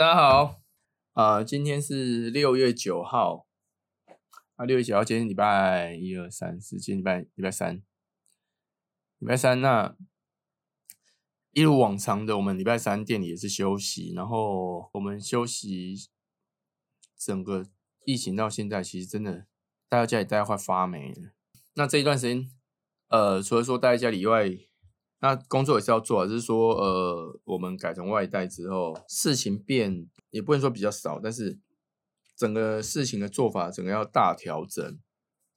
大家好，啊，今天是六月九号，啊，六月九号，今天礼拜一二三四，今天礼拜礼拜三，礼拜三，那一如往常的，我们礼拜三店里也是休息，然后我们休息，整个疫情到现在，其实真的待在家里待快发霉了。那这一段时间，呃，除了说待在家里以外，那工作也是要做，就是说，呃，我们改成外带之后，事情变也不能说比较少，但是整个事情的做法，整个要大调整。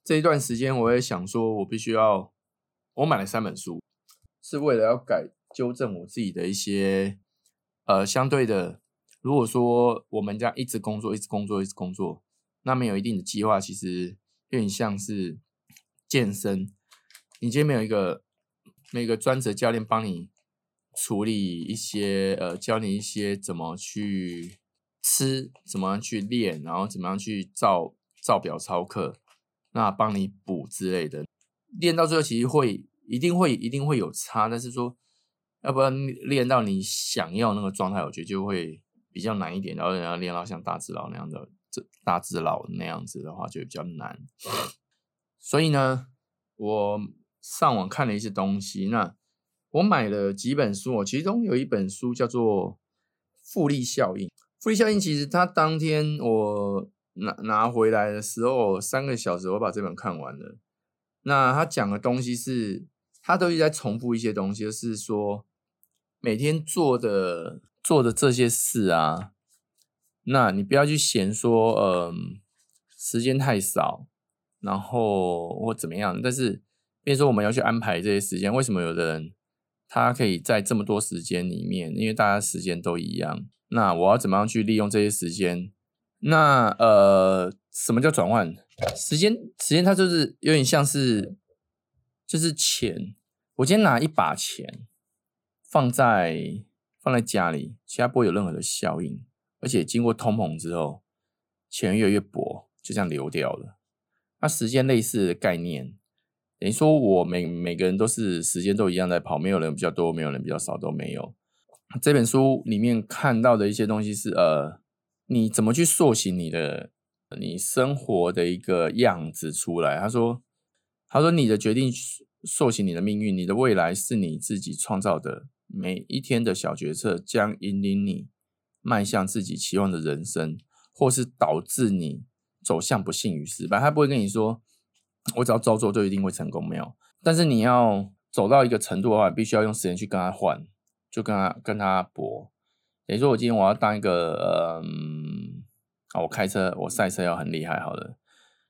这一段时间，我也想说，我必须要，我买了三本书，是为了要改纠正我自己的一些，呃，相对的，如果说我们这样一直工作，一直工作，一直工作，那没有一定的计划，其实有点像是健身，你今天没有一个。那个专职教练帮你处理一些，呃，教你一些怎么去吃，怎么样去练，然后怎么样去照照表操课，那帮你补之类的。练到最后，其实会一定会一定会有差，但是说要不然练到你想要那个状态，我觉得就会比较难一点。然后要练到像大智老那样的，这大智老那样子的话，就比较难。所以呢，我。上网看了一些东西，那我买了几本书哦，其中有一本书叫做《复利效应》。复利效应其实它当天我拿拿回来的时候，三个小时我把这本看完了。那他讲的东西是，他都一直在重复一些东西，就是说每天做的做的这些事啊，那你不要去嫌说，嗯，时间太少，然后或怎么样，但是。比如说，我们要去安排这些时间，为什么有的人他可以在这么多时间里面？因为大家时间都一样。那我要怎么样去利用这些时间？那呃，什么叫转换时间？时间它就是有点像是，就是钱。我今天拿一把钱放在放在家里，其他不会有任何的效应，而且经过通膨之后，钱越来越薄，就这样流掉了。那时间类似的概念。等于说，我每每个人都是时间都一样在跑，没有人比较多，没有人比较少，都没有。这本书里面看到的一些东西是，呃，你怎么去塑形你的你生活的一个样子出来？他说，他说你的决定塑形你的命运，你的未来是你自己创造的。每一天的小决策将引领你迈向自己期望的人生，或是导致你走向不幸与失败。他不会跟你说。我只要照做就一定会成功，没有。但是你要走到一个程度的话，必须要用时间去跟他换，就跟他跟他搏。等于说，我今天我要当一个，嗯，啊，我开车，我赛车要很厉害，好了。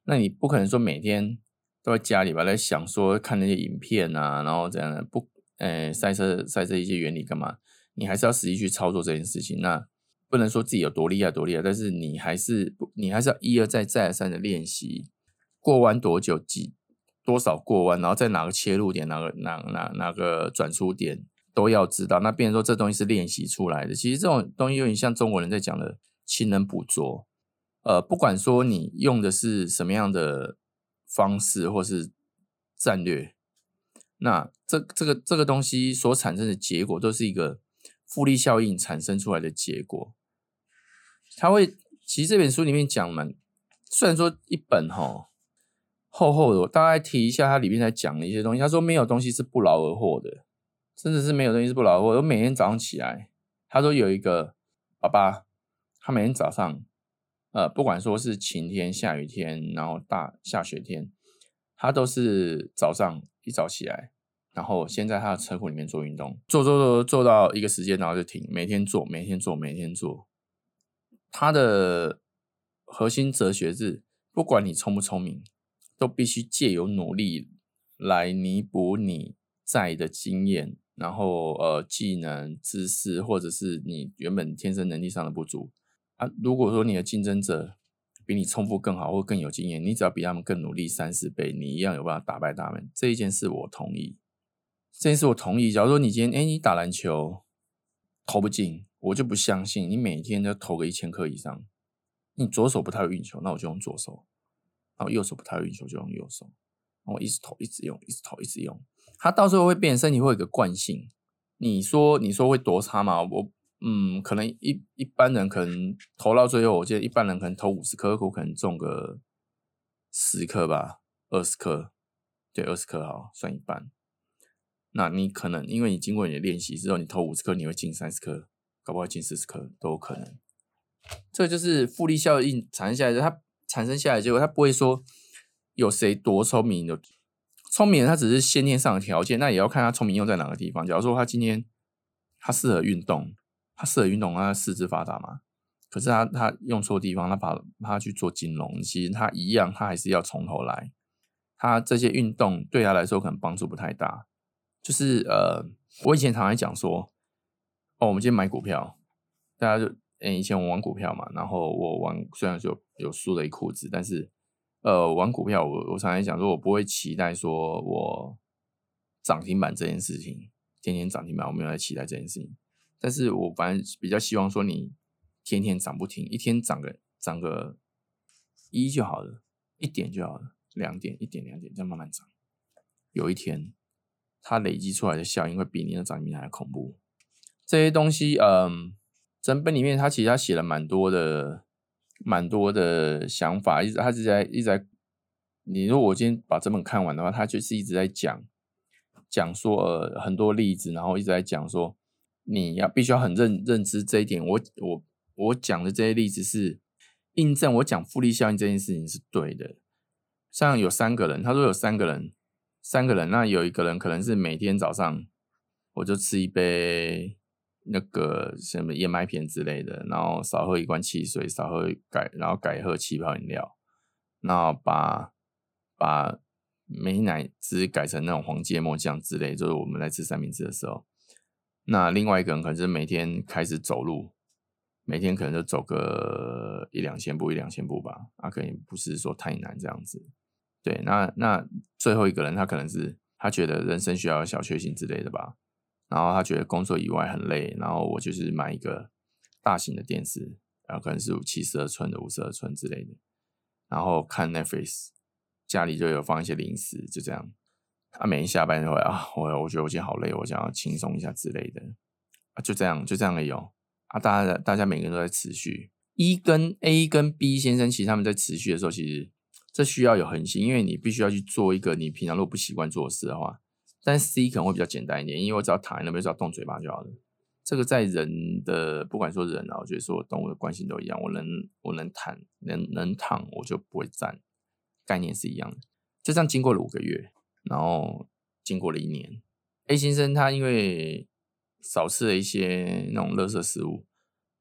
那你不可能说每天都在家里吧，在想说看那些影片啊，然后这样的不，呃，赛车赛车一些原理干嘛？你还是要实际去操作这件事情。那不能说自己有多厉害多厉害，但是你还是，你还是要一而再再而三的练习。过弯多久？几多少过弯？然后在哪个切入点？哪个哪哪哪个转出点都要知道。那变成说这东西是练习出来的。其实这种东西有点像中国人在讲的亲人捕捉。呃，不管说你用的是什么样的方式或是战略，那这这个这个东西所产生的结果都是一个复利效应产生出来的结果。他会其实这本书里面讲嘛，虽然说一本哈。厚厚的，我大概提一下，它里面在讲的一些东西。他说没有东西是不劳而获的，真的是没有东西是不劳而获。我每天早上起来，他说有一个爸爸，他每天早上，呃，不管说是晴天、下雨天，然后大下雪天，他都是早上一早起来，然后先在他的车库里面做运动，做做做做到一个时间，然后就停，每天做，每天做，每天做。他的核心哲学是，不管你聪不聪明。都必须借由努力来弥补你在的经验，然后呃技能、知识，或者是你原本天生能力上的不足啊。如果说你的竞争者比你冲富更好或更有经验，你只要比他们更努力三四倍，你一样有办法打败他们。这一件事我同意，这件事我同意。假如说你今天哎你打篮球投不进，我就不相信你每天都投个一千颗以上。你左手不太会运球，那我就用左手。然后右手不太会运球，就用右手。然后一直投，一直用，一直投，一直用。它到时候会变身体会有个惯性。你说，你说会多差吗？我嗯，可能一一般人可能投到最后，我记得一般人可能投五十颗，我可能中个十颗吧，二十颗，对，二十颗好，算一半。那你可能因为你经过你的练习之后，你投五十颗，你会进三十颗，搞不好进四十颗都有可能。这就是复利效应产生下来的，它产生下来结果，他不会说有谁多聪明的，聪明人他只是先天上的条件，那也要看他聪明用在哪个地方。假如说他今天他适合运动，他适合运动，他四肢发达嘛。可是他他用错地方，他把他去做金融，其实他一样，他还是要从头来。他这些运动对他来说可能帮助不太大。就是呃，我以前常常讲说，哦，我们今天买股票，大家就，以前我玩股票嘛，然后我玩虽然就有输了一裤子，但是，呃，玩股票我我常常讲说，我不会期待说我涨停板这件事情，天天涨停板，我没有在期待这件事情，但是我反正比较希望说你天天涨不停，一天涨个涨个一就好了，一点就好了，两点一点两点这样慢慢涨，有一天。它累积出来的效应会比你的涨停还恐怖。这些东西，嗯，整本里面他其实他写了蛮多的、蛮多的想法，一直他是在一直在。你如果我今天把这本看完的话，他就是一直在讲讲说呃很多例子，然后一直在讲说你要必须要很认认知这一点。我我我讲的这些例子是印证我讲复利效应这件事情是对的。像有三个人，他说有三个人。三个人，那有一个人可能是每天早上我就吃一杯那个什么燕麦片之类的，然后少喝一罐汽水，少喝改，然后改喝气泡饮料，然后把把美奶汁改成那种黄芥末酱之类，就是我们在吃三明治的时候。那另外一个人可能是每天开始走路，每天可能就走个一两千步，一两千步吧，啊，可能不是说太难这样子。对，那那最后一个人，他可能是他觉得人生需要小确幸之类的吧，然后他觉得工作以外很累，然后我就是买一个大型的电视，然后可能是七十二寸的、五十二寸之类的，然后看 Netflix，家里就有放一些零食，就这样。他每天下班就会啊，我我觉得我今天好累，我想要轻松一下之类的啊，就这样，就这样也有啊。大家大家每个人都在持续，一跟 A 跟 B 先生，其实他们在持续的时候，其实。这需要有恒心，因为你必须要去做一个你平常如果不习惯做的事的话。但 C 可能会比较简单一点，因为我只要躺在那边，只要动嘴巴就好了。这个在人的不管说人啊，我觉得说动物的关系都一样。我能我能躺能能躺，我就不会站，概念是一样的。就这样经过了五个月，然后经过了一年，A 先生他因为少吃了一些那种垃圾食物，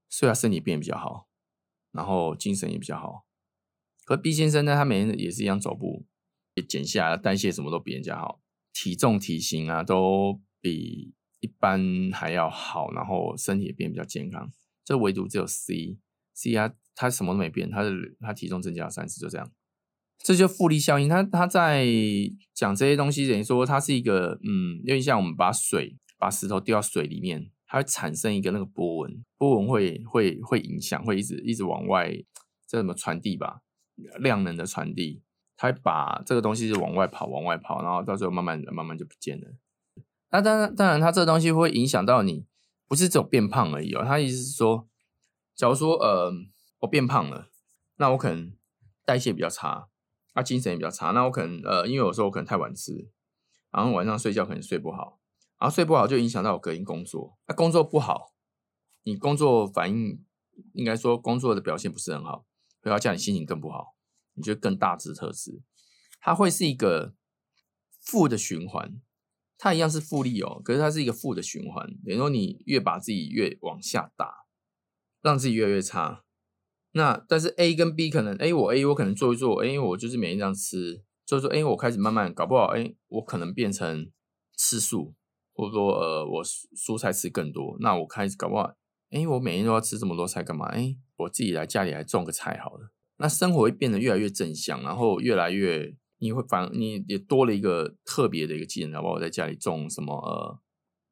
所以他身体变比较好，然后精神也比较好。可 B 先生呢，他每天也是一样走步，也减下来代谢什么都比人家好，体重体型啊都比一般还要好，然后身体也变比较健康。这唯独只有 C，C 他他什么都没变，他的他体重增加了三十，就这样。这就复利效应。他他在讲这些东西，等于说它是一个嗯，有点像我们把水把石头丢到水里面，它会产生一个那个波纹，波纹会会会影响，会一直一直往外这怎么传递吧。量能的传递，它把这个东西是往外跑，往外跑，然后到时候慢慢的、慢慢就不见了。那当然，当然，它这个东西会影响到你，不是只有变胖而已哦。他意思是说，假如说呃，我变胖了，那我可能代谢比较差，啊，精神也比较差。那我可能呃，因为有时候我可能太晚吃，然后晚上睡觉可能睡不好，然后睡不好就影响到我隔音工作。那工作不好，你工作反应应该说工作的表现不是很好。会要叫你心情更不好，你就更大智特智，它会是一个负的循环，它一样是复利哦，可是它是一个负的循环，等于说你越把自己越往下打，让自己越来越差。那但是 A 跟 B 可能，哎，我 A 我可能做一做，哎，我就是每天这样吃，所以说，哎，我开始慢慢搞不好，哎，我可能变成吃素，或者说呃，我蔬菜吃更多，那我开始搞不好。哎，我每天都要吃这么多菜干嘛？哎，我自己来家里来种个菜好了。那生活会变得越来越正向，然后越来越你会反你也多了一个特别的一个技能，好不好？在家里种什么呃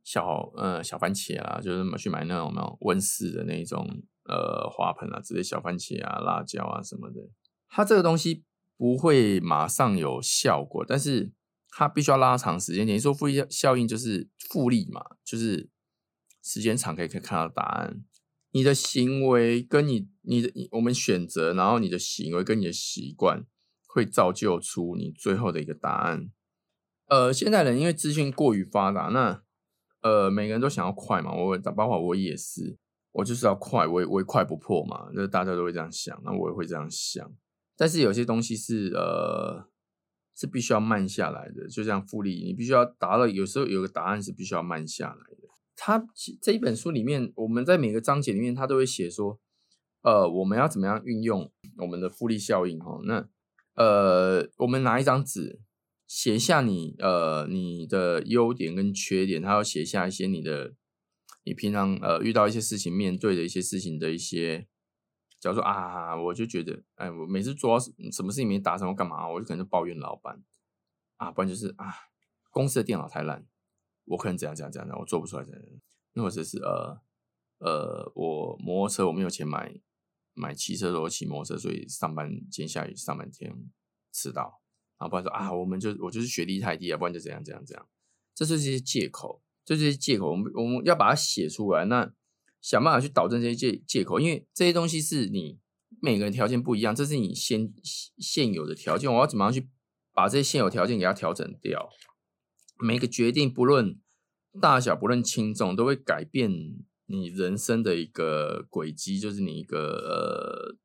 小呃小番茄啊，就是去买那种那种温室的那种呃花盆啊，之类小番茄啊、辣椒啊什么的。它这个东西不会马上有效果，但是它必须要拉长时间。等于说复利效应就是复利嘛，就是。时间长可以可以看到答案。你的行为跟你你的我们选择，然后你的行为跟你的习惯会造就出你最后的一个答案。呃，现代人因为资讯过于发达，那呃每个人都想要快嘛，我包括我也是，我就是要快，我也我也快不破嘛，那大家都会这样想，那我也会这样想。但是有些东西是呃是必须要慢下来的，就像复利，你必须要达到，有时候有个答案是必须要慢下来的。他这一本书里面，我们在每个章节里面，他都会写说，呃，我们要怎么样运用我们的复利效应哈？那呃，我们拿一张纸，写下你呃你的优点跟缺点，他要写下一些你的你平常呃遇到一些事情面对的一些事情的一些，假如说啊，我就觉得，哎，我每次做什么事情没达成，我干嘛？我就可能抱怨老板啊，不然就是啊，公司的电脑太烂。我可能怎样怎样怎样，我做不出来怎样，或者是呃呃，我摩托车我没有钱买买汽车，我骑摩托车，所以上班今天下雨，上半天迟到，然后不然说啊，我们就我就是学历太低啊，不然就怎样怎样怎样，这是这些借口，这些借口，我们我们要把它写出来，那想办法去导正这些借借口，因为这些东西是你每个人条件不一样，这是你现现有的条件，我要怎么样去把这些现有条件给它调整掉？每个决定，不论大小，不论轻重，都会改变你人生的一个轨迹，就是你一个呃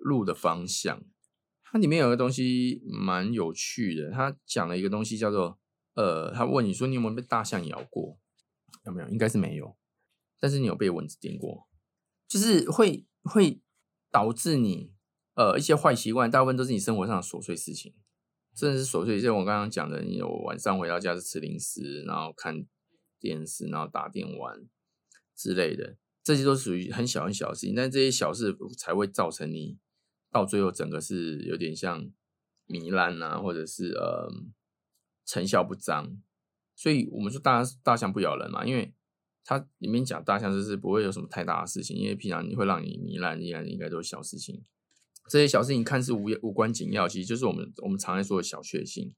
路的方向。它里面有个东西蛮有趣的，他讲了一个东西叫做呃，他问你说你有没有被大象咬过？有没有？应该是没有，但是你有被蚊子叮过，就是会会导致你呃一些坏习惯，大部分都是你生活上的琐碎事情。真的是琐碎，像我刚刚讲的，你有晚上回到家是吃零食，然后看电视，然后打电玩之类的，这些都属于很小很小的事情。但这些小事才会造成你到最后整个是有点像糜烂啊，或者是呃成效不彰。所以我们说大大象不咬人嘛，因为它里面讲大象就是不会有什么太大的事情，因为平常你会让你糜烂，应该应该都是小事情。这些小事情看似无无关紧要，其实就是我们我们常在说的小确幸。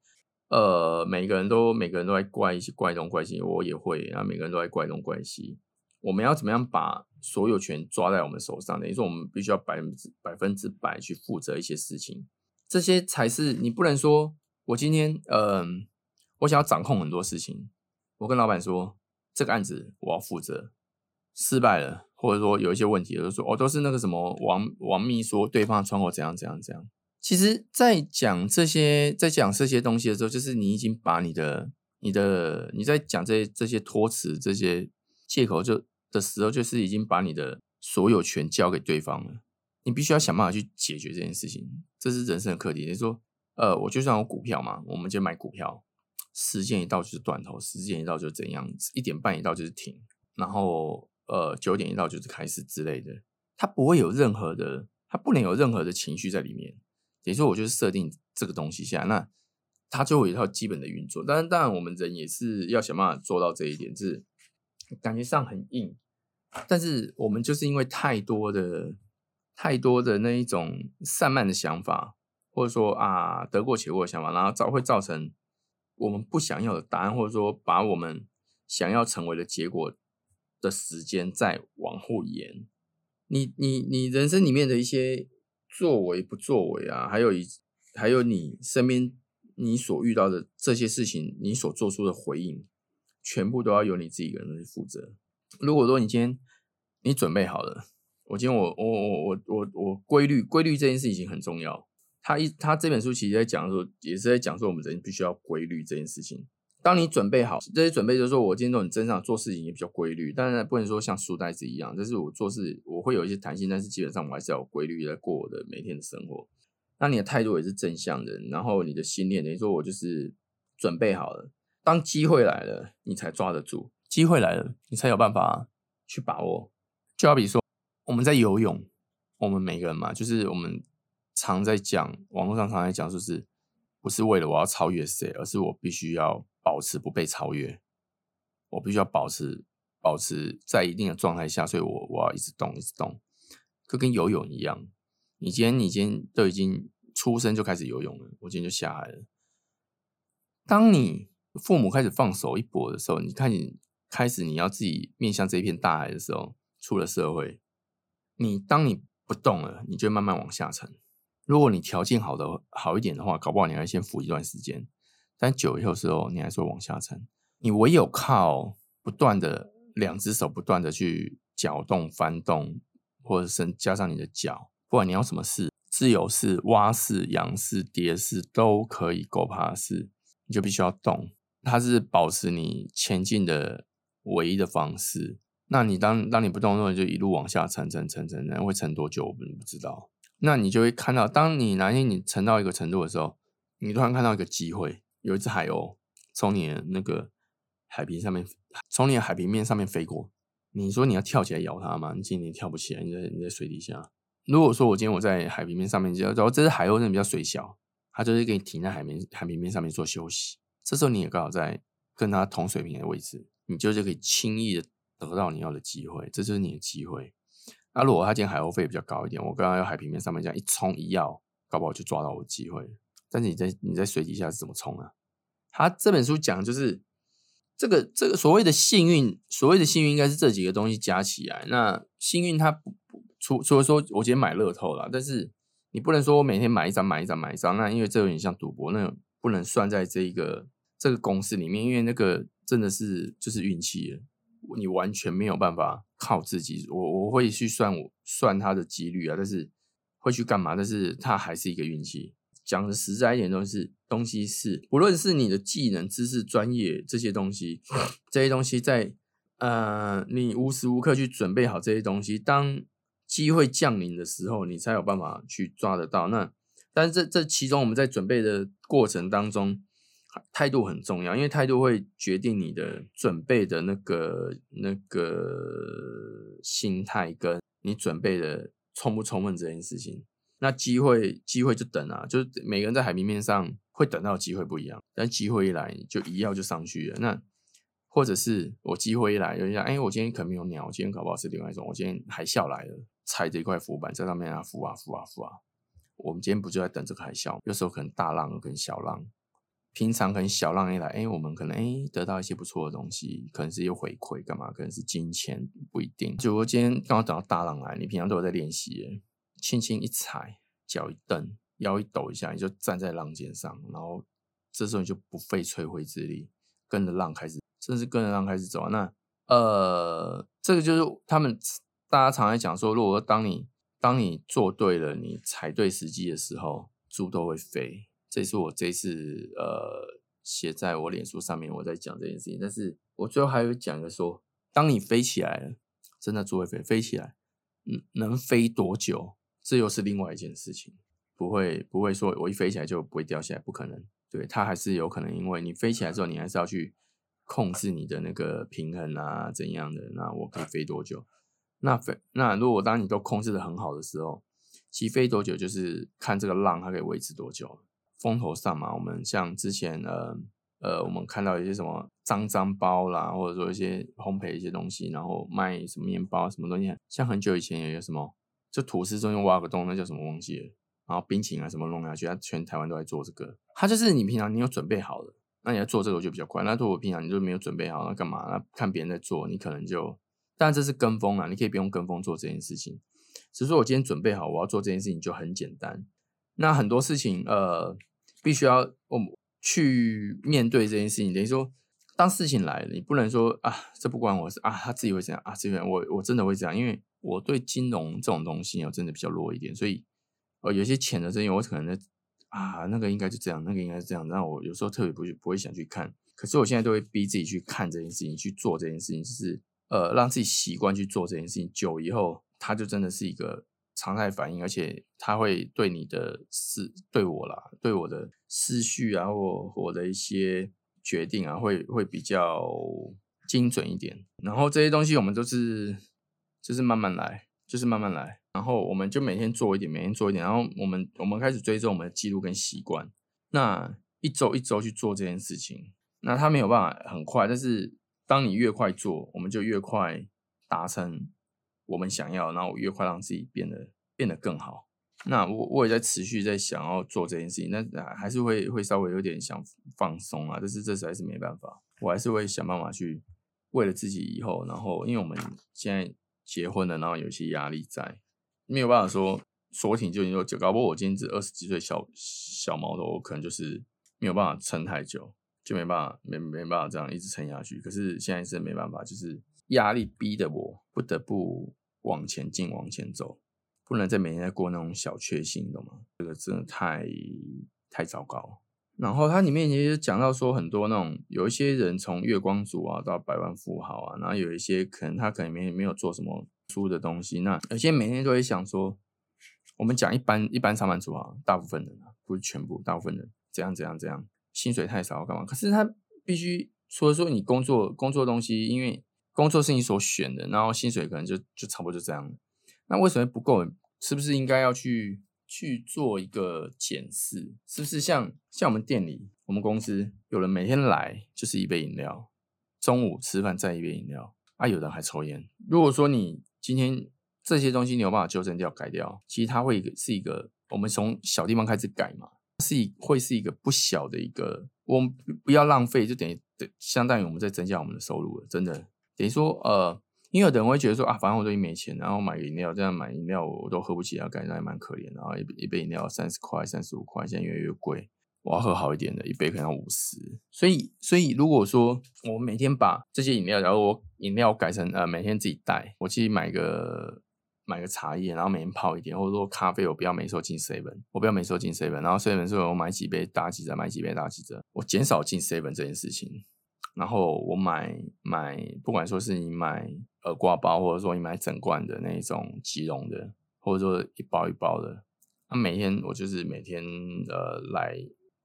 呃，每个人都每个人都在怪一些怪东怪西，我也会，然后每个人都在怪东怪西。我们要怎么样把所有权抓在我们手上？等于说，我们必须要百分之百分之百去负责一些事情，这些才是你不能说，我今天嗯，我想要掌控很多事情，我跟老板说这个案子我要负责，失败了。或者说有一些问题，就是说哦，都是那个什么王王秘说对方的窗口怎样怎样怎样。其实，在讲这些在讲这些东西的时候，就是你已经把你的你的你在讲这些这些托词这些借口就的时候，就是已经把你的所有权交给对方了。你必须要想办法去解决这件事情，这是人生的课题。你说，呃，我就算有股票嘛，我们就买股票，时间一到就是断头，时间一到就怎样子，一点半一到就是停，然后。呃，九点一到就是开始之类的，它不会有任何的，它不能有任何的情绪在里面。等于说，我就是设定这个东西下，那它就会有一套基本的运作。当然，当然，我们人也是要想办法做到这一点，是感觉上很硬，但是我们就是因为太多的、太多的那一种散漫的想法，或者说啊得过且过的想法，然后造会造成我们不想要的答案，或者说把我们想要成为的结果。的时间再往后延，你你你人生里面的一些作为不作为啊，还有一还有你身边你所遇到的这些事情，你所做出的回应，全部都要由你自己一个人去负责。如果说你今天你准备好了，我今天我我我我我我规律规律这件事情很重要。他一他这本书其实在讲说，也是在讲说我们人必须要规律这件事情。当你准备好这些准备，就是说我今天都很正常，做事情也比较规律。当然不能说像书呆子一样，但是我做事我会有一些弹性，但是基本上我还是要有规律在过我的每天的生活。那你的态度也是正向的，然后你的信念等于说我就是准备好了，当机会来了，你才抓得住；机会来了，你才有办法去把握。就好比说我们在游泳，我们每个人嘛，就是我们常在讲，网络上常在讲，就是不是为了我要超越谁，而是我必须要。保持不被超越，我必须要保持保持在一定的状态下，所以我我要一直动，一直动，就跟游泳一样。你今天你今天都已经出生就开始游泳了，我今天就下海了。当你父母开始放手一搏的时候，你看你开始你要自己面向这一片大海的时候，出了社会，你当你不动了，你就慢慢往下沉。如果你条件好的好一点的话，搞不好你还先浮一段时间，但久以后时候，你还是会往下沉。你唯有靠不断的两只手不断的去搅动、翻动，或者是加上你的脚，不管你要什么事，自由式、蛙式、仰式、蝶式都可以，狗爬式，你就必须要动。它是保持你前进的唯一的方式。那你当当你不动的时候，就一路往下沉，沉，沉，沉，沉，会沉多久我们不知道。那你就会看到，当你哪天你沉到一个程度的时候，你突然看到一个机会，有一只海鸥从你的那个海平上面，从你的海平面上面飞过。你说你要跳起来咬它吗？你今天跳不起来，你在你在水底下。如果说我今天我在海平面上面，然后这只海鸥那比较水小，它就是给你停在海面海平面上面做休息。这时候你也刚好在跟它同水平的位置，你就就可以轻易的得到你要的机会，这就是你的机会。那如果他今天海鸥费比较高一点，我刚刚在海平面上面这样一冲一要，搞不好就抓到我机会。但是你在你在水底下是怎么冲啊？他这本书讲就是这个这个所谓的幸运，所谓的幸运应该是这几个东西加起来。那幸运它不不除除了说我今天买乐透了，但是你不能说我每天买一张买一张买一张，那因为这有点像赌博，那不能算在这一个。这个公式里面，因为那个真的是就是运气，你完全没有办法靠自己。我我会去算我算它的几率啊，但是会去干嘛？但是它还是一个运气。讲的实在一点，东西东西是，不论是你的技能、知识、专业这些东西，这些东西在呃，你无时无刻去准备好这些东西，当机会降临的时候，你才有办法去抓得到。那但是这这其中我们在准备的过程当中。态度很重要，因为态度会决定你的准备的那个那个心态，跟你准备的充不充分这件事情。那机会机会就等啊，就是每个人在海平面上会等到机会不一样，但机会一来就一要就上去了。那或者是我机会一来，有人讲，哎，我今天可能没有鸟，今天搞不好是另外一种。我今天海啸来了，踩着一块浮板在上面啊浮啊浮啊浮啊。我们今天不就在等这个海啸？有时候可能大浪跟小浪。平常可能小浪一来，哎，我们可能哎得到一些不错的东西，可能是有回馈，干嘛？可能是金钱，不一定。就果今天刚好等到大浪来，你平常都有在练习，轻轻一踩，脚一蹬，腰一抖一下，你就站在浪尖上，然后这时候你就不费吹灰之力，跟着浪开始，甚至跟着浪开始走。那呃，这个就是他们大家常在讲说，如果当你当你做对了，你踩对时机的时候，猪都会飞。这是我这次呃写在我脸书上面，我在讲这件事情。但是我最后还有讲个说，当你飞起来了，真的猪会飞，飞起来，嗯，能飞多久，这又是另外一件事情。不会不会说我一飞起来就不会掉下来，不可能。对，它还是有可能，因为你飞起来之后，你还是要去控制你的那个平衡啊，怎样的？那我可以飞多久？那飞那如果当你都控制的很好的时候，起飞多久就是看这个浪它可以维持多久。风头上嘛，我们像之前呃呃，我们看到一些什么脏脏包啦，或者说一些烘焙一些东西，然后卖什么面包什么东西，像很久以前有一个什么，就吐司中间挖个洞，那叫什么忘记了，然后冰淇淋啊什么弄下去，它全台湾都在做这个。它就是你平常你有准备好的，那你要做这个就比较快。那如果平常你就没有准备好，那干嘛？那看别人在做，你可能就，但这是跟风啊，你可以不用跟风做这件事情。只是说我今天准备好我要做这件事情就很简单。那很多事情呃。必须要我们去面对这件事情，等于说，当事情来了，你不能说啊，这不关我事啊，他自己会这样啊，这边我我真的会这样，因为我对金融这种东西我真的比较弱一点，所以呃，有些浅的这些我可能啊，那个应该就这样，那个应该是这样，那我有时候特别不不会想去看，可是我现在都会逼自己去看这件事情，去做这件事情，就是呃，让自己习惯去做这件事情，久以后，它就真的是一个。常态反应，而且他会对你的思，对我啦，对我的思绪啊，或我的一些决定啊，会会比较精准一点。然后这些东西我们都是就是慢慢来，就是慢慢来。然后我们就每天做一点，每天做一点。然后我们我们开始追踪我们的记录跟习惯。那一周一周去做这件事情，那他没有办法很快，但是当你越快做，我们就越快达成。我们想要，然后越快让自己变得变得更好。那我我也在持续在想要做这件事情，那还是会会稍微有点想放松啊。但是这实在是没办法，我还是会想办法去为了自己以后，然后因为我们现在结婚了，然后有些压力在，没有办法说说停就停说，就搞不好我今天只二十几岁小小毛头，我可能就是没有办法撑太久，就没办法没没办法这样一直撑下去。可是现在是没办法，就是压力逼得我不得不往前进，往前走，不能再每天在过那种小确幸，懂吗？这个真的太太糟糕。然后它里面也讲到说，很多那种有一些人从月光族啊到百万富豪啊，然后有一些可能他可能没没有做什么书的东西，那有些每天都会想说，我们讲一般一般上班族啊，大部分人不是全部，大部分人怎样怎样怎样，薪水太少干嘛？可是他必须除了说你工作工作东西，因为工作是你所选的，然后薪水可能就就差不多就这样，那为什么不够？是不是应该要去？去做一个检视，是不是像像我们店里，我们公司有人每天来就是一杯饮料，中午吃饭再一杯饮料，啊，有人还抽烟。如果说你今天这些东西你有办法纠正掉、改掉，其实它会是一个我们从小地方开始改嘛，是会是一个不小的一个，我们不要浪费，就等于相当于我们在增加我们的收入了，真的等于说呃。因为有的人会觉得说啊，反正我都没钱，然后买饮料，这样买饮料我都喝不起啊，感觉还蛮可怜。然后一一杯饮料三十块、三十五块，现在越来越贵。我要喝好一点的，一杯可能要五十。所以，所以如果说我每天把这些饮料，然后我饮料改成呃每天自己带，我去买个买个茶叶，然后每天泡一点，或者说咖啡，我不要每收进 seven，我不要每收进 seven，然后 seven 是我买几杯打几折，买几杯打几折，我减少进 seven 这件事情。然后我买买，不管说是你买耳挂包，或者说你买整罐的那种即溶的，或者说一包一包的，那每天我就是每天呃来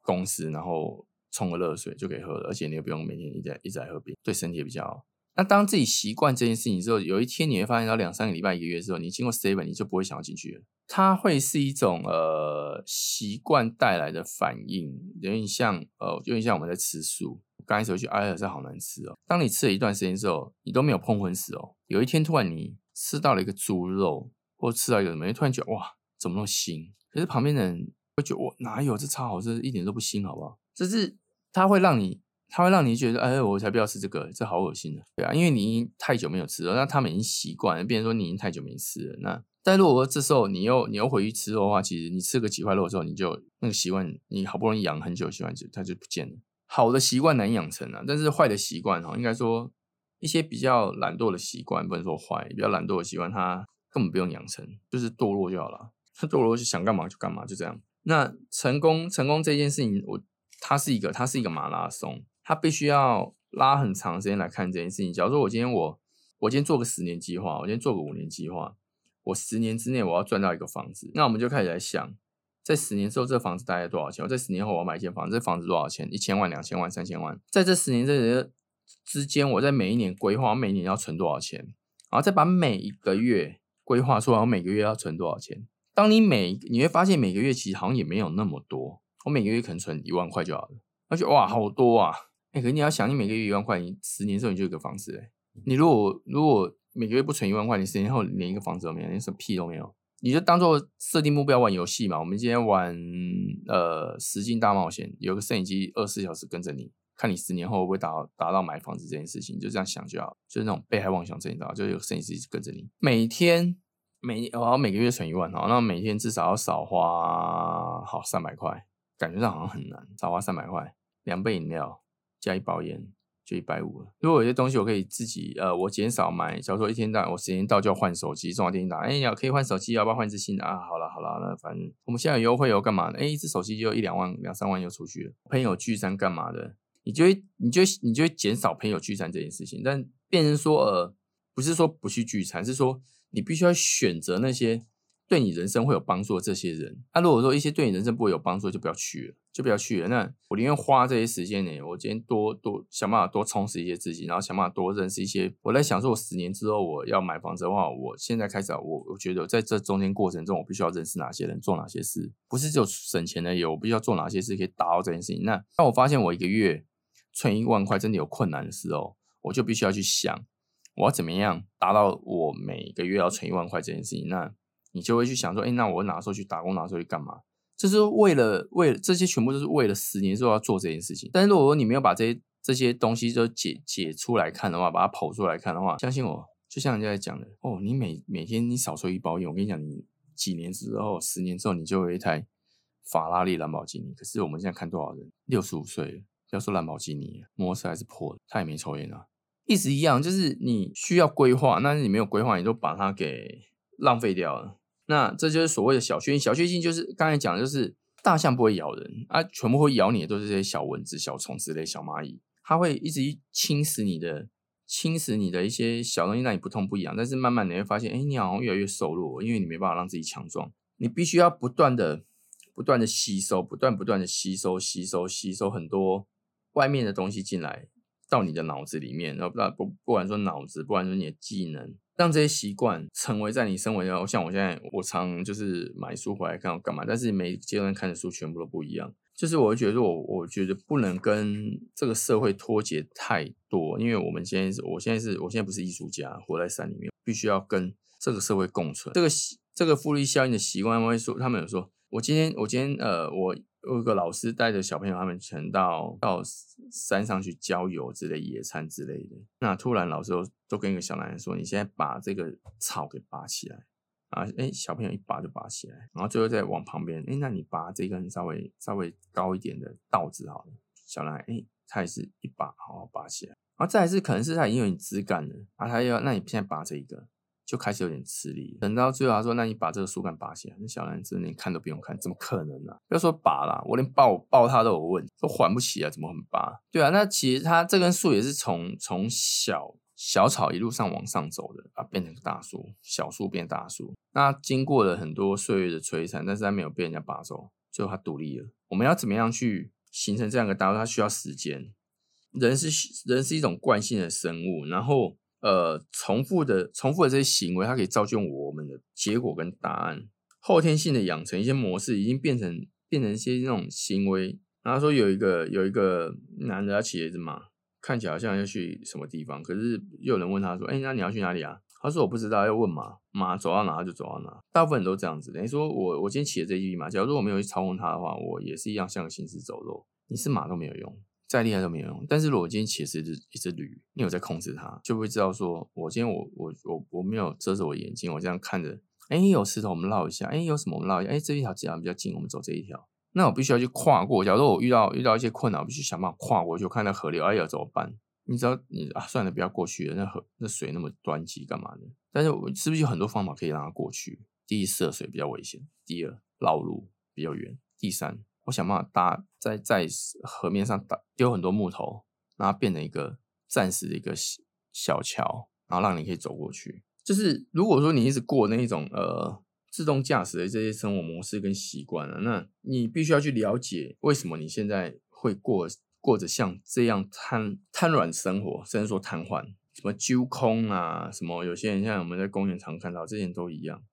公司，然后冲个热水就可以喝了，而且你也不用每天一直一直在喝冰，对身体也比较好。那当自己习惯这件事情之后，有一天你会发现到两三个礼拜、一个月之后，你经过 seven，你就不会想要进去了。它会是一种呃习惯带来的反应，有点像呃有点像我们在吃素。刚开始去埃尔是好难吃哦。当你吃了一段时间之后，你都没有碰荤食哦。有一天突然你吃到了一个猪肉，或吃到一个什么，突然觉得哇，怎么那么腥？可是旁边的人会觉得我哪有这超好吃，一点都不腥，好不好？就是它会让你，它会让你觉得，哎，我才不要吃这个，这好恶心的，对啊，因为你太久没有吃了，那他们已经习惯了，变成说你已经太久没吃了。那但如果说这时候你又你又回去吃的话，其实你吃个几块肉之后，你就那个习惯，你好不容易养很久习惯就它就不见了。好的习惯难养成啊，但是坏的习惯哈，应该说一些比较懒惰的习惯，不能说坏，比较懒惰的习惯，它根本不用养成，就是堕落就好了。堕落就想干嘛就干嘛，就这样。那成功成功这件事情，我它是一个它是一个马拉松，他必须要拉很长时间来看这件事情。假如说我今天我我今天做个十年计划，我今天做个五年计划，我十年之内我要赚到一个房子，那我们就开始来想。在十年之后，这房子大概多少钱？我在十年后我要买一间房子，这房子多少钱？一千万、两千万、三千万。在这十年这之间，我在每一年规划，我每年要存多少钱？然后再把每一个月规划出来，我每个月要存多少钱？当你每你会发现每个月其实好像也没有那么多，我每个月可能存一万块就好了。而且哇，好多啊！哎，可你要想，你每个月一万块，你十年之后你就有个房子哎。你如果如果每个月不存一万块，你十年后连一个房子都没有，连什么屁都没有。你就当做设定目标玩游戏嘛。我们今天玩呃十进大冒险，有个摄影机二十四小时跟着你，看你十年后会不会达达到买房子这件事情，就这样想就好。就是那种被害妄想症，你知道，就有摄影师跟着你，每天每我要每个月存一万哈，那每天至少要少花好三百块，感觉上好像很难，少花三百块，两杯饮料加一包烟。就一百五了。如果有些东西我可以自己，呃，我减少买。假如说一天到我时间到就要换手机，中华电信打，哎呀，可以换手机，要不要换一支新的啊？好了好了，那反正我们现在有优惠，有干嘛的？哎，一只手机就一两万、两三万又出去了。朋友聚餐干嘛的？你就会，你就你就会减少朋友聚餐这件事情。但变成说，呃，不是说不去聚餐，是说你必须要选择那些。对你人生会有帮助的这些人，那如果说一些对你人生不会有帮助，就不要去了，就不要去了。那我宁愿花这些时间呢，我今天多多想办法多充实一些自己，然后想办法多认识一些。我在想说，我十年之后我要买房子的话，我现在开始，我我觉得在这中间过程中，我必须要认识哪些人，做哪些事，不是只有省钱的，有我必须要做哪些事可以达到这件事情。那当我发现我一个月存一万块真的有困难的时候，我就必须要去想，我要怎么样达到我每个月要存一万块这件事情。那你就会去想说，哎，那我哪时候去打工，哪时候去干嘛？这是为了为了这些全部都是为了十年之后要做这件事情。但是如果说你没有把这些这些东西都解解出来看的话，把它剖出来看的话，相信我，就像人家在讲的哦，你每每天你少抽一包烟，我跟你讲，你几年之后，十年之后，你就有一台法拉利、兰博基尼。可是我们现在看多少人，六十五岁了，不要说兰博基尼，摩托车还是破的，他也没抽烟啊。意思一样，就是你需要规划，但是你没有规划，你都把它给浪费掉了。那这就是所谓的小确幸。小确幸就是刚才讲的，就是大象不会咬人啊，全部会咬你的都是这些小蚊子、小虫之类、小蚂蚁，它会一直侵蚀你的、侵蚀你的一些小东西，让你不痛不痒。但是慢慢你会发现，哎，你好像越来越瘦弱，因为你没办法让自己强壮。你必须要不断的、不断的吸收，不断不断的吸收、吸收、吸收很多外面的东西进来。到你的脑子里面，然后不不不管说脑子，不管说你的技能，让这些习惯成为在你生活中。像我现在，我常就是买书回来看，我干嘛？但是每阶段看的书全部都不一样。就是我会觉得，我我觉得不能跟这个社会脱节太多，因为我们现在是，我现在是我现在不是艺术家，活在山里面，必须要跟这个社会共存。这个这个复利效应的习惯，会说他们有说，我今天我今天呃我。有一个老师带着小朋友，他们全到到山上去郊游之类、野餐之类的。那突然老师都跟一个小男人说：“你现在把这个草给拔起来。”啊，哎，小朋友一拔就拔起来，然后最后再往旁边，哎，那你拔这根稍微稍微高一点的稻子好了。小男孩，哎，他也是一拔，好好拔起来。然后再是可能是他已经有枝干了，啊，他要，那你现在拔这一个。就开始有点吃力，等到最后他说：“那你把这个树干拔起来。”那小男子连看都不用看，怎么可能呢？不要说拔啦，我连抱抱他都有问，都还不起啊，怎么很拔？对啊，那其实他这根树也是从从小小草一路上往上走的啊，变成大树，小树变大树。那经过了很多岁月的摧残，但是他没有被人家拔走，最后他独立了。我们要怎么样去形成这样一个大树？它需要时间。人是人是一种惯性的生物，然后。呃，重复的、重复的这些行为，它可以造就我们的结果跟答案。后天性的养成一些模式，已经变成变成一些那种行为。然后说有一个有一个男的要骑一只马，看起来好像要去什么地方，可是又有人问他说：“哎，那你要去哪里啊？”他说：“我不知道，要问马。马走到哪就走到哪。”大部分人都这样子。等于说我我今天骑的这一匹马，假如我没有去操控它的话，我也是一样像个行尸走肉。你是马都没有用。再厉害都没有用。但是如果今天骑的是一只驴，你有在控制它，就会知道说，我今天我我我我没有遮着我眼睛，我这样看着，哎，有石头我们绕一下，哎，有什么我们绕一下，哎，这一条自然比较近，我们走这一条。那我必须要去跨过。假如说我遇到遇到一些困难，我必须想办法跨过去。我看到河流，哎，要怎么办？你知道你啊，算了，不要过去了。那河那水那么湍急，干嘛的？但是我是不是有很多方法可以让它过去？第一，涉水比较危险；第二，绕路比较远；第三。我想办法搭在在河面上打丢很多木头，然后变成一个暂时的一个小桥，然后让你可以走过去。就是如果说你一直过那一种呃自动驾驶的这些生活模式跟习惯了，那你必须要去了解为什么你现在会过过着像这样瘫瘫软生活，甚至说瘫痪，什么揪空啊，什么有些人像我们在公园常看到，这些人都一样。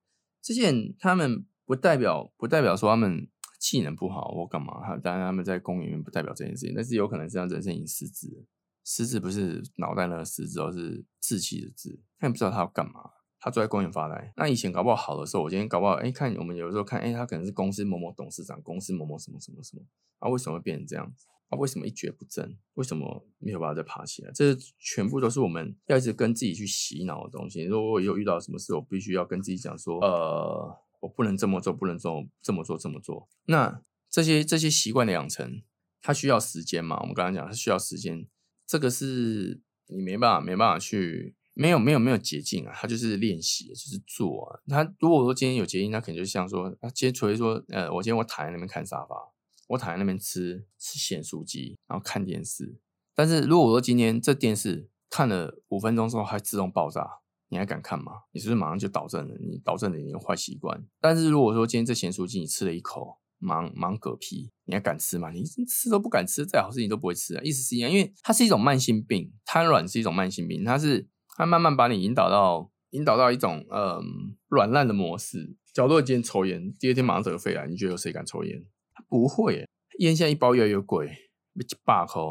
这些人他们不代表不代表说他们。技能不好或干嘛？他当然他们在公园不代表这件事情，但是有可能是让人生已失智。失智不是脑袋那个失智，而是志气的志。他也不知道他要干嘛，他坐在公园发呆。那以前搞不好好的时候，我今天搞不好哎，看我们有时候看哎，他可能是公司某某董事长，公司某某什么什么什么。啊，为什么会变成这样子？啊，为什么一蹶不振？为什么没有办法再爬起来？这全部都是我们要一直跟自己去洗脑的东西。如果我有遇到什么事，我必须要跟自己讲说，呃。我不能这么做，不能做这么做，这么做。那这些这些习惯的养成，它需要时间嘛？我们刚刚讲，它需要时间。这个是你没办法，没办法去，没有没有没有捷径啊。它就是练习，就是做啊。他如果说今天有捷径，那肯定就像说，他今天除非说，呃，我今天我躺在那边看沙发，我躺在那边吃吃咸酥鸡，然后看电视。但是如果说今天这电视看了五分钟之后，还自动爆炸。你还敢看吗？你是不是马上就导正了？你导正了你的坏习惯。但是如果说今天这咸酥鸡你吃了一口，忙忙嗝屁，你还敢吃吗？你吃都不敢吃，再好事情都不会吃啊。意思是一样，因为它是一种慢性病，瘫软是一种慢性病，它是它慢慢把你引导到引导到一种嗯软烂的模式。假如今天抽烟，第二天马上得肺癌，你觉得有谁敢抽烟？不会，烟现在一包越来越贵，一百块。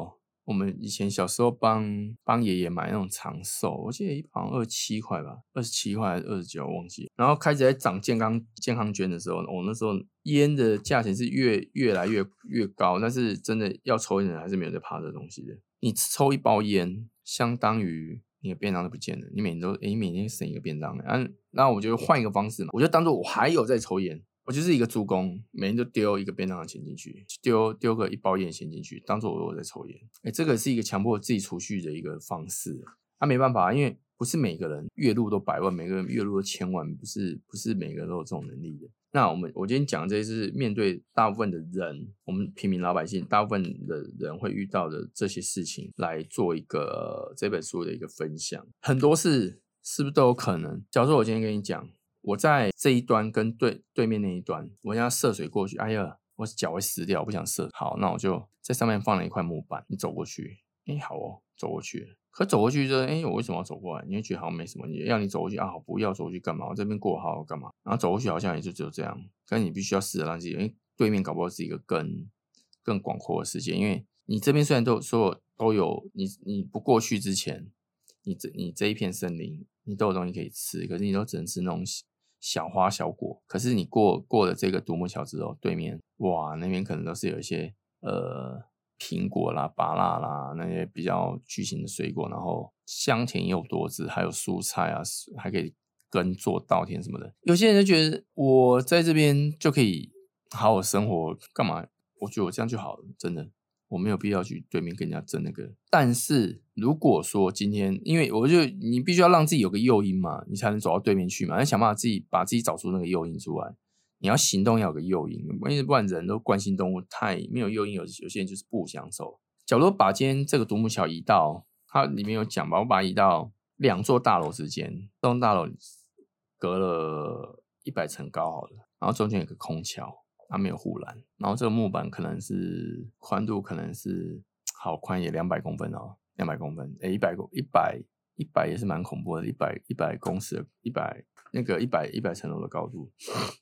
我们以前小时候帮帮爷爷买那种长寿，我记得一包二十七块吧，二十七块还是二十九，忘记。然后开始在涨健康健康捐的时候，我那时候烟的价钱是越越来越越高，但是真的要抽烟的人还是没有在怕这东西的。你抽一包烟，相当于你的便当都不见了。你每天都诶，每天省一个便当，嗯，那我就换一个方式嘛，我就当做我还有在抽烟，我就是一个助攻，每天都丢一个便当的钱进去，丢丢个一包烟钱进去，当做我有在抽烟。哎，这个是一个强迫自己储蓄的一个方式。啊，没办法，因为不是每个人月入都百万，每个人月入都千万，不是不是每个人都有这种能力的。那我们我今天讲这些是面对大部分的人，我们平民老百姓，大部分的人会遇到的这些事情来做一个这本书的一个分享。很多事是不是都有可能？假如说我今天跟你讲，我在这一端跟对对面那一端，我要涉水过去，哎呀，我脚会湿掉，我不想涉。好，那我就在上面放了一块木板，你走过去，哎，好哦，走过去。可走过去就，哎，我为什么要走过来？你会觉得好像没什么，你要你走过去啊，好，不要走过去干嘛？我这边过好干嘛？然后走过去好像也就只有这样。可是你必须要试着让自己，因为对面搞不好是一个更更广阔的世界。因为你这边虽然都所有都有，你你不过去之前，你这你这一片森林，你都有东西可以吃，可是你都只能吃那种小花小果。可是你过过了这个独木桥之后，对面哇，那边可能都是有一些呃。苹果啦、芭辣啦，那些比较巨型的水果，然后香甜又多汁，还有蔬菜啊，还可以耕作稻田什么的。有些人就觉得我在这边就可以好好生活，干嘛？我觉得我这样就好了，真的，我没有必要去对面跟人家争那个。但是如果说今天，因为我就你必须要让自己有个诱因嘛，你才能走到对面去嘛，要想办法自己把自己找出那个诱因出来。你要行动要有个诱因，因为不然人都关心动物，太没有诱因，有有些人就是不想受。假如把今天这个独木桥移到，它里面有讲吧，我把它移到两座大楼之间，栋大楼隔了一百层高好了，然后中间有个空桥，它没有护栏，然后这个木板可能是宽度可能是好宽也两百公分哦，两百公分，诶，一百公一百一百也是蛮恐怖的，一百一百公尺，一百。那个一百一百层楼的高度，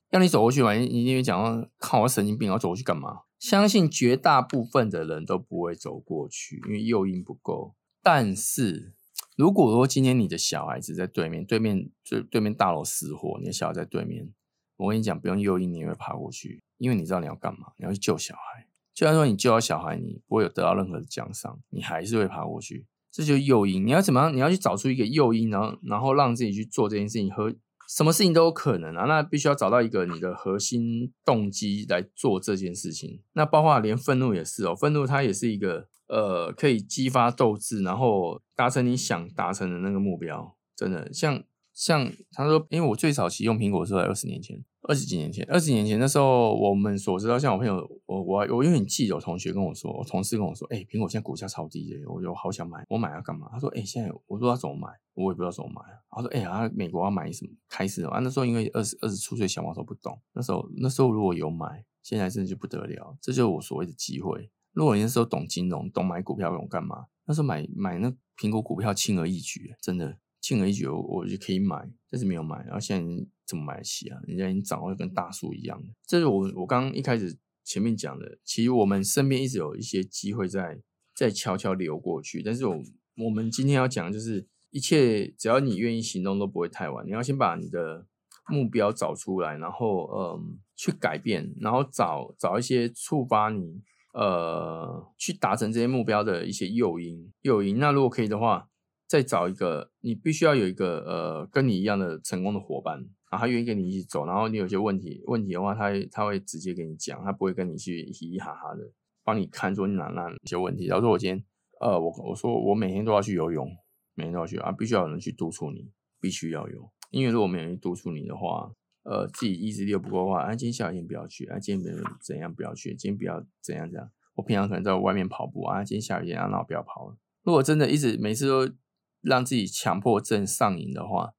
要你走过去嘛？你你因为讲到看我神经病，要走过去干嘛？相信绝大部分的人都不会走过去，因为诱因不够。但是如果说今天你的小孩子在对面，对面对对面大楼失火，你的小孩在对面，我跟你讲，不用诱因，你也会爬过去，因为你知道你要干嘛，你要去救小孩。就算说你救了小孩，你不会有得到任何的奖赏，你还是会爬过去。这就是诱因，你要怎么样？你要去找出一个诱因，然后然后让自己去做这件事情和。什么事情都有可能啊，那必须要找到一个你的核心动机来做这件事情。那包括连愤怒也是哦，愤怒它也是一个呃可以激发斗志，然后达成你想达成的那个目标。真的，像像他说，因为我最早期用苹果是在二十年前。二十几年前，二十年前那时候，我们所知道，像我朋友，我我我因为很记得，我同学跟我说，我同事跟我说，哎，苹果现在股价超低的，我就好想买，我买要干嘛？他说，哎，现在我说要怎么买，我也不知道怎么买。他说，哎呀，美国要买什么？开始啊，那时候因为二十二十出岁小毛头不懂，那时候那时候如果有买，现在真的就不得了，这就是我所谓的机会。如果你那时候懂金融，懂买股票懂干嘛？那时候买买那苹果股票轻而易举，真的。轻而易举，我就可以买，但是没有买。然后现在怎么买得起啊？人家已经涨得跟大树一样这是我我刚一开始前面讲的，其实我们身边一直有一些机会在在悄悄流过去。但是我我们今天要讲，就是一切只要你愿意行动，都不会太晚。你要先把你的目标找出来，然后嗯去改变，然后找找一些触发你呃去达成这些目标的一些诱因诱因。那如果可以的话。再找一个，你必须要有一个呃跟你一样的成功的伙伴，然后他愿意跟你一起走，然后你有些问题问题的话，他他会直接跟你讲，他不会跟你去嘻嘻哈哈的帮你看说你哪哪些问题。假如说我今天呃我我说我每天都要去游泳，每天都要去啊，必须要有人去督促你，必须要有，因为如果没有人督促你的话，呃自己意志力又不够的话，啊今天下雨天不要去，啊今天别人怎样不要去，今天不要怎样怎样，我平常可能在外面跑步啊，今天下雨天啊那我不要跑了。如果真的一直每次都让自己强迫症上瘾的话，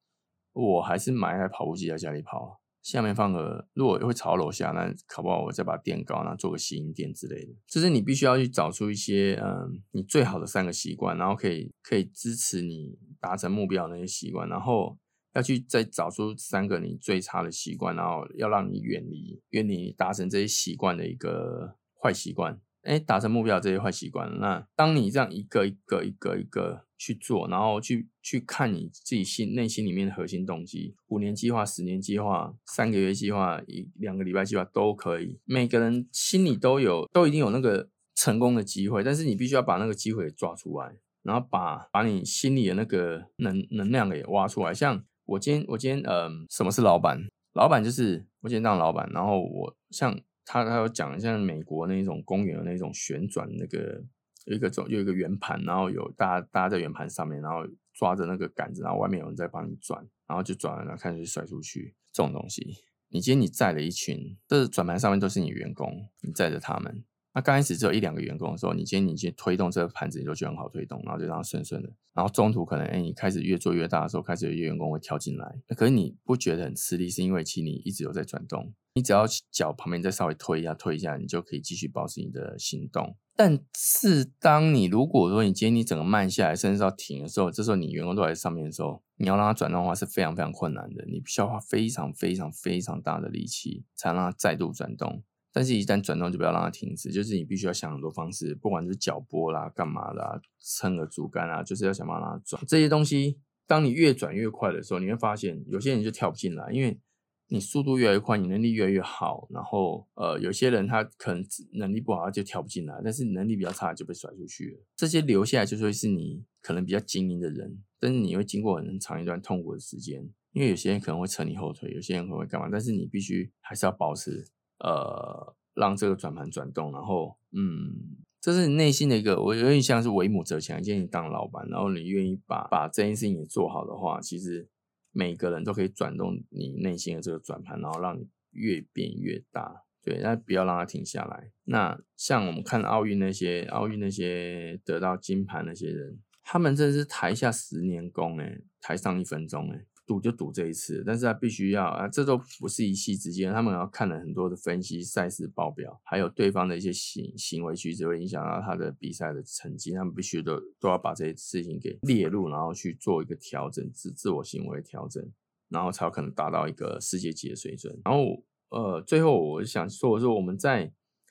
我还是买一台跑步机在家里跑，下面放个，如果会朝楼下，那考不好我再把垫高，那做个吸音垫之类的。就是你必须要去找出一些，嗯，你最好的三个习惯，然后可以可以支持你达成目标那些习惯，然后要去再找出三个你最差的习惯，然后要让你远离远离达成这些习惯的一个坏习惯。哎，达成目标这些坏习惯，那当你这样一个一个一个一个去做，然后去去看你自己心内心里面的核心动机，五年计划、十年计划、三个月计划、一两个礼拜计划都可以，每个人心里都有，都一定有那个成功的机会，但是你必须要把那个机会抓出来，然后把把你心里的那个能能量给挖出来。像我今天我今天嗯，什么是老板？老板就是我今天当老板，然后我像他他有讲像美国那种公园的那种旋转那个有一个种有一个圆盘，然后有大家大家在圆盘上面，然后抓着那个杆子，然后外面有人在帮你转，然后就转了，然后看谁甩出去这种东西。你今天你载了一群，这转盘上面都是你员工，你载着他们。那刚开始只有一两个员工的时候，你今天你去推动这个盘子，你就觉得很好推动，然后就让它顺顺的。然后中途可能哎，你开始越做越大的时候，开始有员工会跳进来。可是你不觉得很吃力，是因为其实你一直有在转动。你只要脚旁边再稍微推一下、推一下，你就可以继续保持你的行动。但是当你如果说你今天你整个慢下来，甚至要停的时候，这时候你员工都在上面的时候，你要让它转动的话是非常非常困难的。你需要花非常非常非常大的力气，才让它再度转动。但是，一旦转动就不要让它停止，就是你必须要想很多方式，不管是脚拨啦、干嘛啦、撑个竹竿啊，就是要想办法让它转。这些东西，当你越转越快的时候，你会发现有些人就跳不进来，因为你速度越来越快，你能力越来越好，然后呃，有些人他可能能力不好，他就跳不进来，但是能力比较差就被甩出去了。这些留下来就会是你可能比较精英的人，但是你会经过很长一段痛苦的时间，因为有些人可能会扯你后腿，有些人可能会干嘛，但是你必须还是要保持。呃，让这个转盘转动，然后，嗯，这是你内心的一个，我有点像是为母则强。建议你当老板，然后你愿意把把这件事情也做好的话，其实每个人都可以转动你内心的这个转盘，然后让你越变越大。对，那不要让它停下来。那像我们看奥运那些奥运那些得到金牌那些人，他们真是台下十年功哎，台上一分钟哎。赌就赌这一次，但是他必须要啊，这都不是一夕之间，他们要看了很多的分析、赛事报表，还有对方的一些行行为举止会影响到他的比赛的成绩，他们必须都都要把这些事情给列入，然后去做一个调整，自自我行为调整，然后才有可能达到一个世界级的水准。然后呃，最后我想说的是，我们在。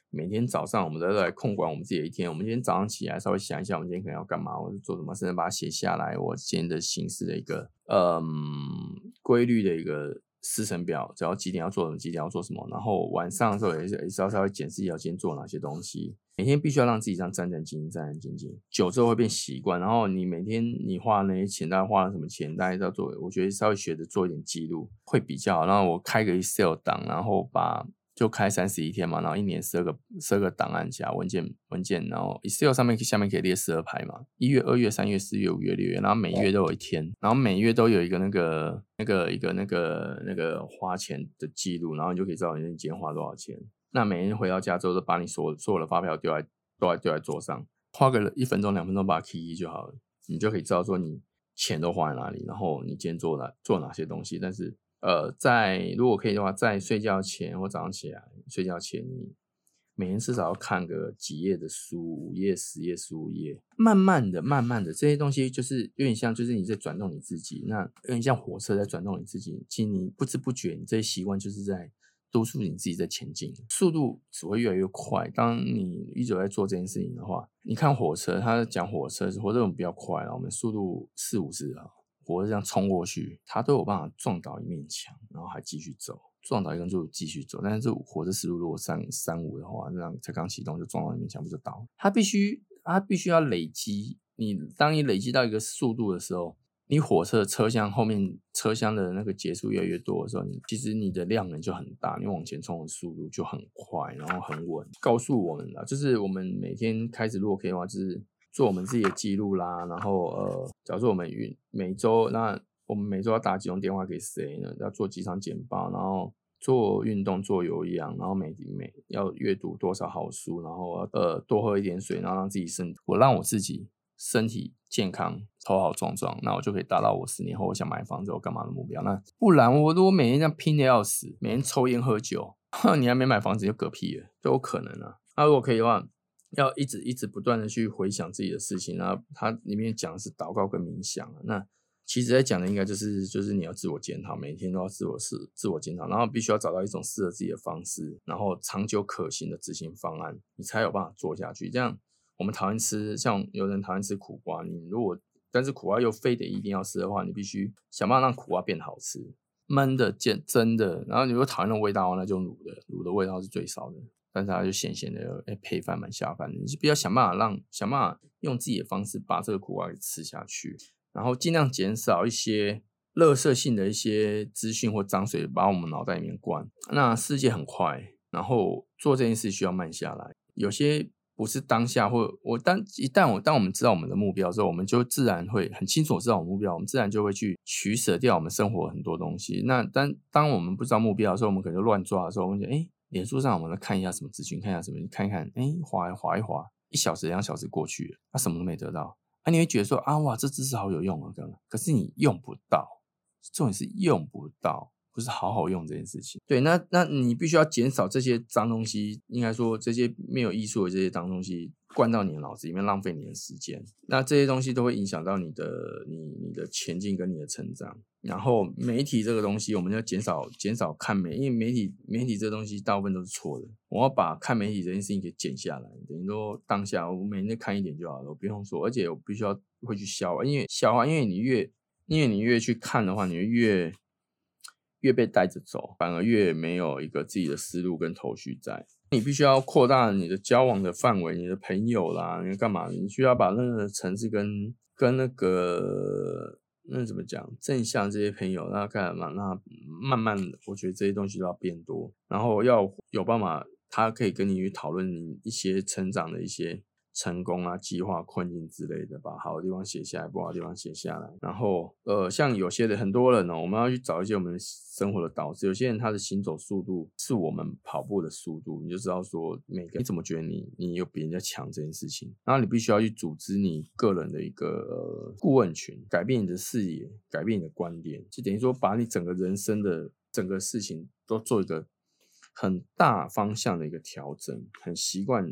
每天早上，我们都在控管我们自己的一天。我们今天早上起来，稍微想一下，我们今天可能要干嘛，或者做什么，甚至把它写下来。我今天的形式的一个，嗯，规律的一个时程表，只要几点要做什么，几点要做什么。然后晚上的时候也是也是要稍微检视一下今天做哪些东西。每天必须要让自己这样战战兢兢，战战兢兢，久之后会变习惯。然后你每天你花那些钱，大概花了什么钱，大家要做，我觉得稍微学着做一点记录会比较好。然后我开个 Excel 档，然后把。就开三十一天嘛，然后一年十二个十二个档案夹文件文件，然后 Excel 上面下面可以列十二排嘛，一月、二月、三月、四月、五月、六月，然后每月都有一天，然后每月都有一个那个那个一个那个那个花钱的记录，然后你就可以知道你今天花多少钱。那每天回到家之后，就把你所所有的发票丢在都在丢在桌上，花个一分钟两分钟把它 key 就好了，你就可以知道说你钱都花在哪里，然后你今天做了做哪些东西，但是。呃，在如果可以的话，在睡觉前或早上起来睡觉前，你每天至少要看个几页的书，五页、十页、十五页，慢慢的、慢慢的，这些东西就是有点像，就是你在转动你自己，那有点像火车在转动你自己。其实你不知不觉，你这些习惯就是在督促你自己在前进，速度只会越来越快。当你一直在做这件事情的话，你看火车，他讲火车，火车我们比较快了，我们速度四五十啊。火车这样冲过去，它都有办法撞倒一面墙，然后还继续走，撞倒一根就继续走。但是这火车时速如果三三五的话，这样才刚启动就撞到一面墙，不就倒？它必须，它必须要累积。你当你累积到一个速度的时候，你火车车厢后面车厢的那个节数越来越多的时候，你其实你的量能就很大，你往前冲的速度就很快，然后很稳。告诉我们了，就是我们每天开始如果可以的话，就是。做我们自己的记录啦，然后呃，假如说我们每每周，那我们每周要打几通电话给谁呢？要做几场简报，然后做运动、做有氧，然后每每要阅读多少好书，然后呃多喝一点水，然后让自己身我让我自己身体健康、头好壮壮，那我就可以达到我十年后我想买房子、我干嘛的目标。那不然我如果每天这样拼的要死，每天抽烟喝酒，你还没买房子就嗝屁了，都有可能啊。那如果可以的话。要一直一直不断的去回想自己的事情，然后它里面讲的是祷告跟冥想那其实在讲的应该就是就是你要自我检讨，每天都要自我自自我检讨，然后必须要找到一种适合自己的方式，然后长久可行的执行方案，你才有办法做下去。这样我们讨厌吃，像有人讨厌吃苦瓜，你如果但是苦瓜又非得一定要吃的话，你必须想办法让苦瓜变好吃，焖的、煎、蒸的，然后你如果讨厌那味道，那就卤的，卤的味道是最少的。但是它就闲闲的，哎，配饭蛮下饭的。你就比较想办法让想办法用自己的方式把这个苦瓜给吃下去，然后尽量减少一些垃圾性的一些资讯或脏水把我们脑袋里面灌。那世界很快，然后做这件事需要慢下来，有些。不是当下，或我当一旦我当我们知道我们的目标之后，我们就自然会很清楚知道我们目标，我们自然就会去取舍掉我们生活很多东西。那当当我们不知道目标的时候，我们可能就乱抓的时候，我们就哎，脸书上我们来看一下什么资讯，看一下什么，你看一看，哎，划一划一划，一小时两小时过去了，他什么都没得到，啊，你会觉得说啊，哇，这知识好有用啊，可是你用不到，重点是用不到。不是好好用这件事情，对，那那你必须要减少这些脏东西，应该说这些没有艺术的这些脏东西灌到你的脑子里面，浪费你的时间。那这些东西都会影响到你的你你的前进跟你的成长。然后媒体这个东西，我们要减少减少看媒，因为媒体媒体这东西大部分都是错的。我要把看媒体这件事情给减下来，等于说当下我每天看一点就好了，我不用说，而且我必须要会去消化，因为消化，因为你越因为你越去看的话，你会越。越被带着走，反而越没有一个自己的思路跟头绪在。你必须要扩大你的交往的范围，你的朋友啦，你干嘛？你需要把那个层次跟跟那个那怎么讲正向这些朋友，那干嘛？那慢慢的，我觉得这些东西都要变多，然后要有办法，他可以跟你去讨论你一些成长的一些。成功啊，计划困境之类的，把好的地方写下来，不好的地方写下来。然后，呃，像有些的很多人呢，我们要去找一些我们生活的导师。有些人他的行走速度是我们跑步的速度，你就知道说，每个你怎么觉得你你有比人家强这件事情。然后你必须要去组织你个人的一个顾问群，改变你的视野，改变你的观点，就等于说把你整个人生的整个事情都做一个很大方向的一个调整，很习惯。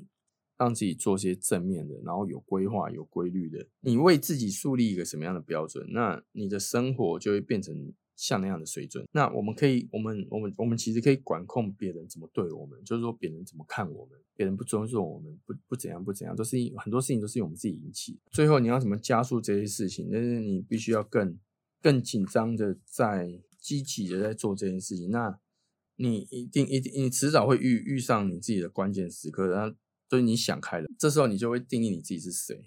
让自己做些正面的，然后有规划、有规律的。你为自己树立一个什么样的标准，那你的生活就会变成像那样的水准。那我们可以，我们、我们、我们其实可以管控别人怎么对我们，就是说别人怎么看我们，别人不尊重我们，不不怎样不怎样，都是因很多事情都是由我们自己引起。最后你要怎么加速这些事情？但是你必须要更更紧张的在积极的在做这件事情。那你一定一定你迟早会遇遇上你自己的关键时刻，然后。所以你想开了，这时候你就会定义你自己是谁，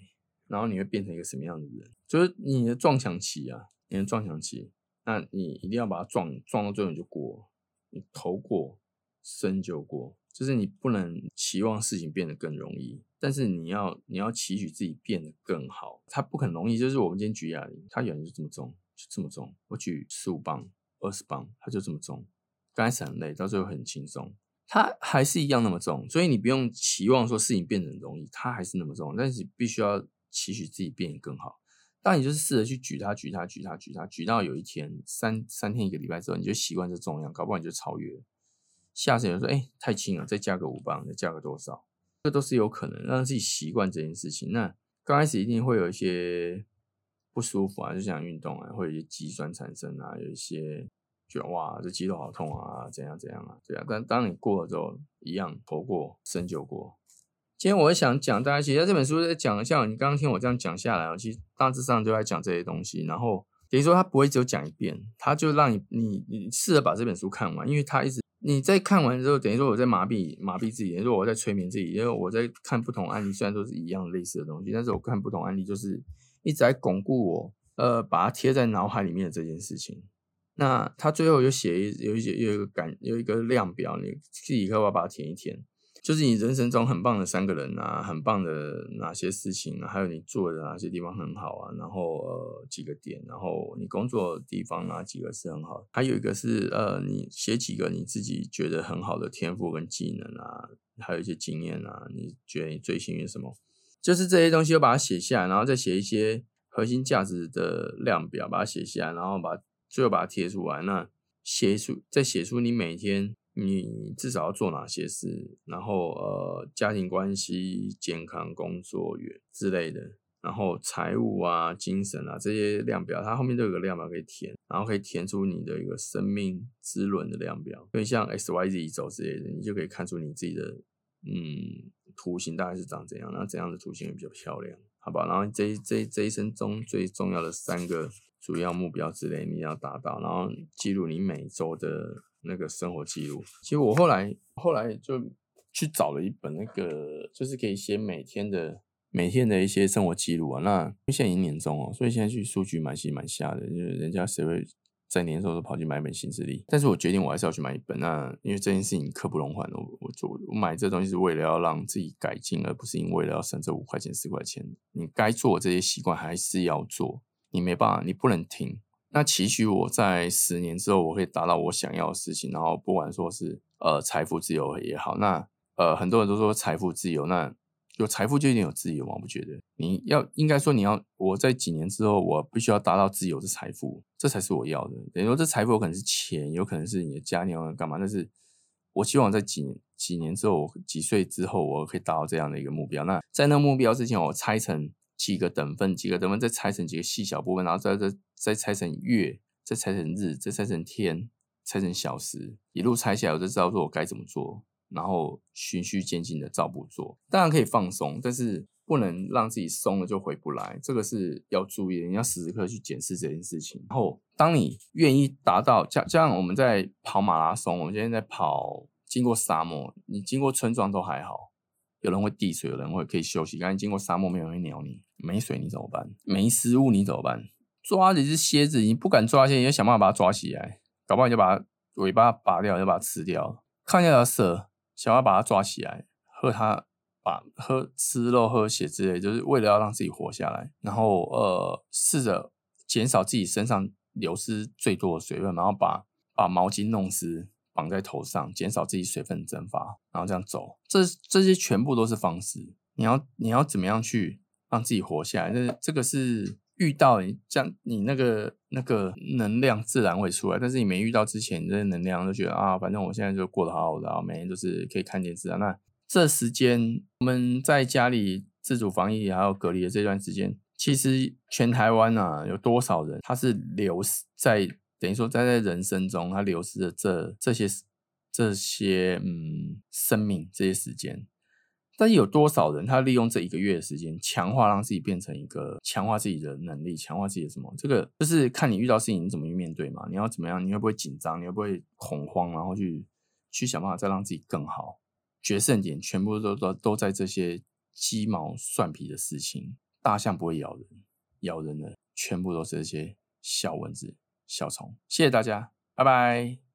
然后你会变成一个什么样的人？就是你的撞墙期啊，你的撞墙期，那你一定要把它撞撞到最后你就过，你头过身就过，就是你不能期望事情变得更容易，但是你要你要期许自己变得更好，它不可能容易。就是我们今天举哑铃，它原来就这么重，就这么重，我举十五磅、二十磅，它就这么重，刚开始很累，到最后很轻松。它还是一样那么重，所以你不用期望说事情变得容易，它还是那么重。但是你必须要期许自己变得更好。当你就是试着去举它、举它、举它、举它，举到有一天三三天一个礼拜之后，你就习惯这重量，搞不好你就超越。下次有人说：“哎，太轻了，再加个五磅，再加个多少？”这都是有可能让自己习惯这件事情。那刚开始一定会有一些不舒服啊，就像运动啊，会有一些肌酸产生啊，有一些。觉得哇，这肌肉好痛啊，怎样怎样啊，这样。但当你过了之后，一样头过身就过。今天我想讲，大家其实这本书在讲，像你刚刚听我这样讲下来，其实大致上就在讲这些东西。然后等于说他不会只有讲一遍，他就让你你你试着把这本书看完，因为他一直你在看完之后，等于说我在麻痹麻痹自己，等于说我在催眠自己，因为我在看不同案例，虽然都是一样类似的东西，但是我看不同案例就是一直在巩固我呃把它贴在脑海里面的这件事情。那他最后有写一有一些有一个感有一个量表，你自己要不要把它填一填？就是你人生中很棒的三个人啊，很棒的哪些事情啊，还有你做的哪些地方很好啊，然后呃几个点，然后你工作地方哪几个是很好，还有一个是呃你写几个你自己觉得很好的天赋跟技能啊，还有一些经验啊，你觉得你最幸运什么？就是这些东西，都把它写下来，然后再写一些核心价值的量表，把它写下来，然后把。最后把它贴出来，那写出再写出你每天你至少要做哪些事，然后呃家庭关系、健康、工作、远之类的，然后财务啊、精神啊这些量表，它后面都有个量表可以填，然后可以填出你的一个生命之轮的量表，因为像 X Y Z 轴之类的，你就可以看出你自己的嗯图形大概是长怎样，那怎样的图形会比较漂亮，好吧？然后这这这一生中最重要的三个。主要目标之类你要达到，然后记录你每周的那个生活记录。其实我后来后来就去找了一本那个，就是可以写每天的每天的一些生活记录啊。那现在已经年终哦，所以现在去数据买其实蛮瞎的，因为人家谁会在年终时候跑去买一本新势力？但是我决定我还是要去买一本。那因为这件事情刻不容缓，我我做我买这东西是为了要让自己改进，而不是因为了要省这五块钱十块钱。你该做这些习惯还是要做，你没办法，你不能停。那期许我在十年之后，我可以达到我想要的事情，然后不管说是呃财富自由也好，那呃很多人都说财富自由，那有财富就一定有自由吗？我不觉得，你要应该说你要我在几年之后，我必须要达到自由的财富，这才是我要的。等于说这财富有可能是钱，有可能是你的家，你要干嘛？但是我希望在几年几年之后，几岁之后，我可以达到这样的一个目标。那在那目标之前，我拆成。几个等分，几个等分，再拆成几个细小部分，然后再再再拆成月，再拆成日，再拆成天，拆成小时，一路拆下来，我就知道说我该怎么做，然后循序渐进的照步做。当然可以放松，但是不能让自己松了就回不来，这个是要注意的。你要时时刻去检视这件事情。然后，当你愿意达到，像像我们在跑马拉松，我们今天在跑，经过沙漠，你经过村庄都还好。有人会递水，有人会可以休息。刚才经过沙漠，没有人会鸟你。没水你怎么办？没食物你怎么办？抓一只蝎子，你不敢抓蝎，你要想办法把它抓起来。搞不好你就把它尾巴拔掉，就把它吃掉。看见条蛇，想要把它抓起来，喝它，把喝吃肉喝血之类，就是为了要让自己活下来。然后呃，试着减少自己身上流失最多的水分，然后把把毛巾弄湿。绑在头上，减少自己水分蒸发，然后这样走，这这些全部都是方式。你要你要怎么样去让自己活下来？这这个是遇到你这样，你那个那个能量自然会出来。但是你没遇到之前，这些能量就觉得啊，反正我现在就过得好好的，每天都是可以看电视啊。那这时间我们在家里自主防疫还有隔离的这段时间，其实全台湾啊，有多少人他是留在？等于说，在在人生中，他流失的这这些这些嗯生命这些时间，但是有多少人他利用这一个月的时间，强化让自己变成一个强化自己的能力，强化自己的什么？这个就是看你遇到事情你怎么去面对嘛？你要怎么样？你会不会紧张？你会不会恐慌？然后去去想办法再让自己更好？决胜点全部都都都在这些鸡毛蒜皮的事情。大象不会咬人，咬人的全部都是这些小蚊子。小虫，谢谢大家，拜拜。